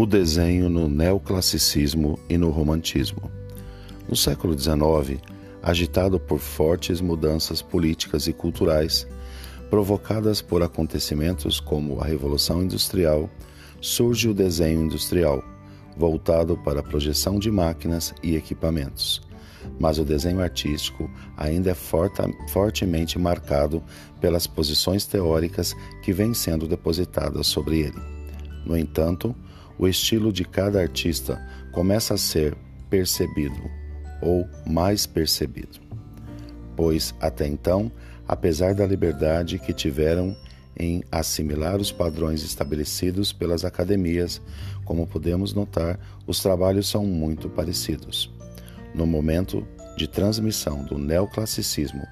o desenho no neoclassicismo e no romantismo. No século XIX, agitado por fortes mudanças políticas e culturais, provocadas por acontecimentos como a Revolução Industrial, surge o desenho industrial, voltado para a projeção de máquinas e equipamentos. Mas o desenho artístico ainda é fortemente marcado pelas posições teóricas que vêm sendo depositadas sobre ele. No entanto, o estilo de cada artista começa a ser percebido ou mais percebido. Pois até então, apesar da liberdade que tiveram em assimilar os padrões estabelecidos pelas academias, como podemos notar, os trabalhos são muito parecidos. No momento de transmissão do neoclassicismo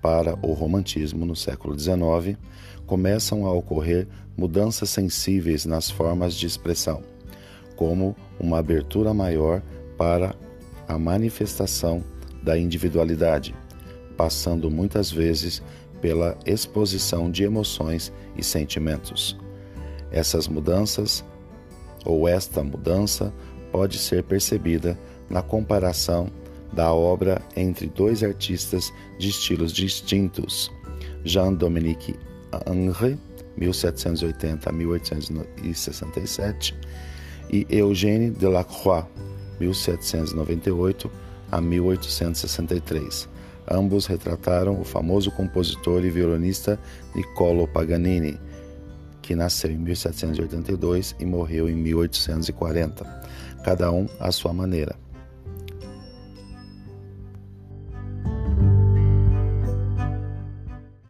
para o romantismo no século XIX, começam a ocorrer mudanças sensíveis nas formas de expressão, como uma abertura maior para a manifestação da individualidade, passando muitas vezes pela exposição de emoções e sentimentos. Essas mudanças, ou esta mudança, pode ser percebida na comparação da obra entre dois artistas de estilos distintos, Jean-Dominique Henry, 1780 a 1867, e Eugène Delacroix, 1798 a 1863. Ambos retrataram o famoso compositor e violonista Niccolo Paganini, que nasceu em 1782 e morreu em 1840, cada um à sua maneira.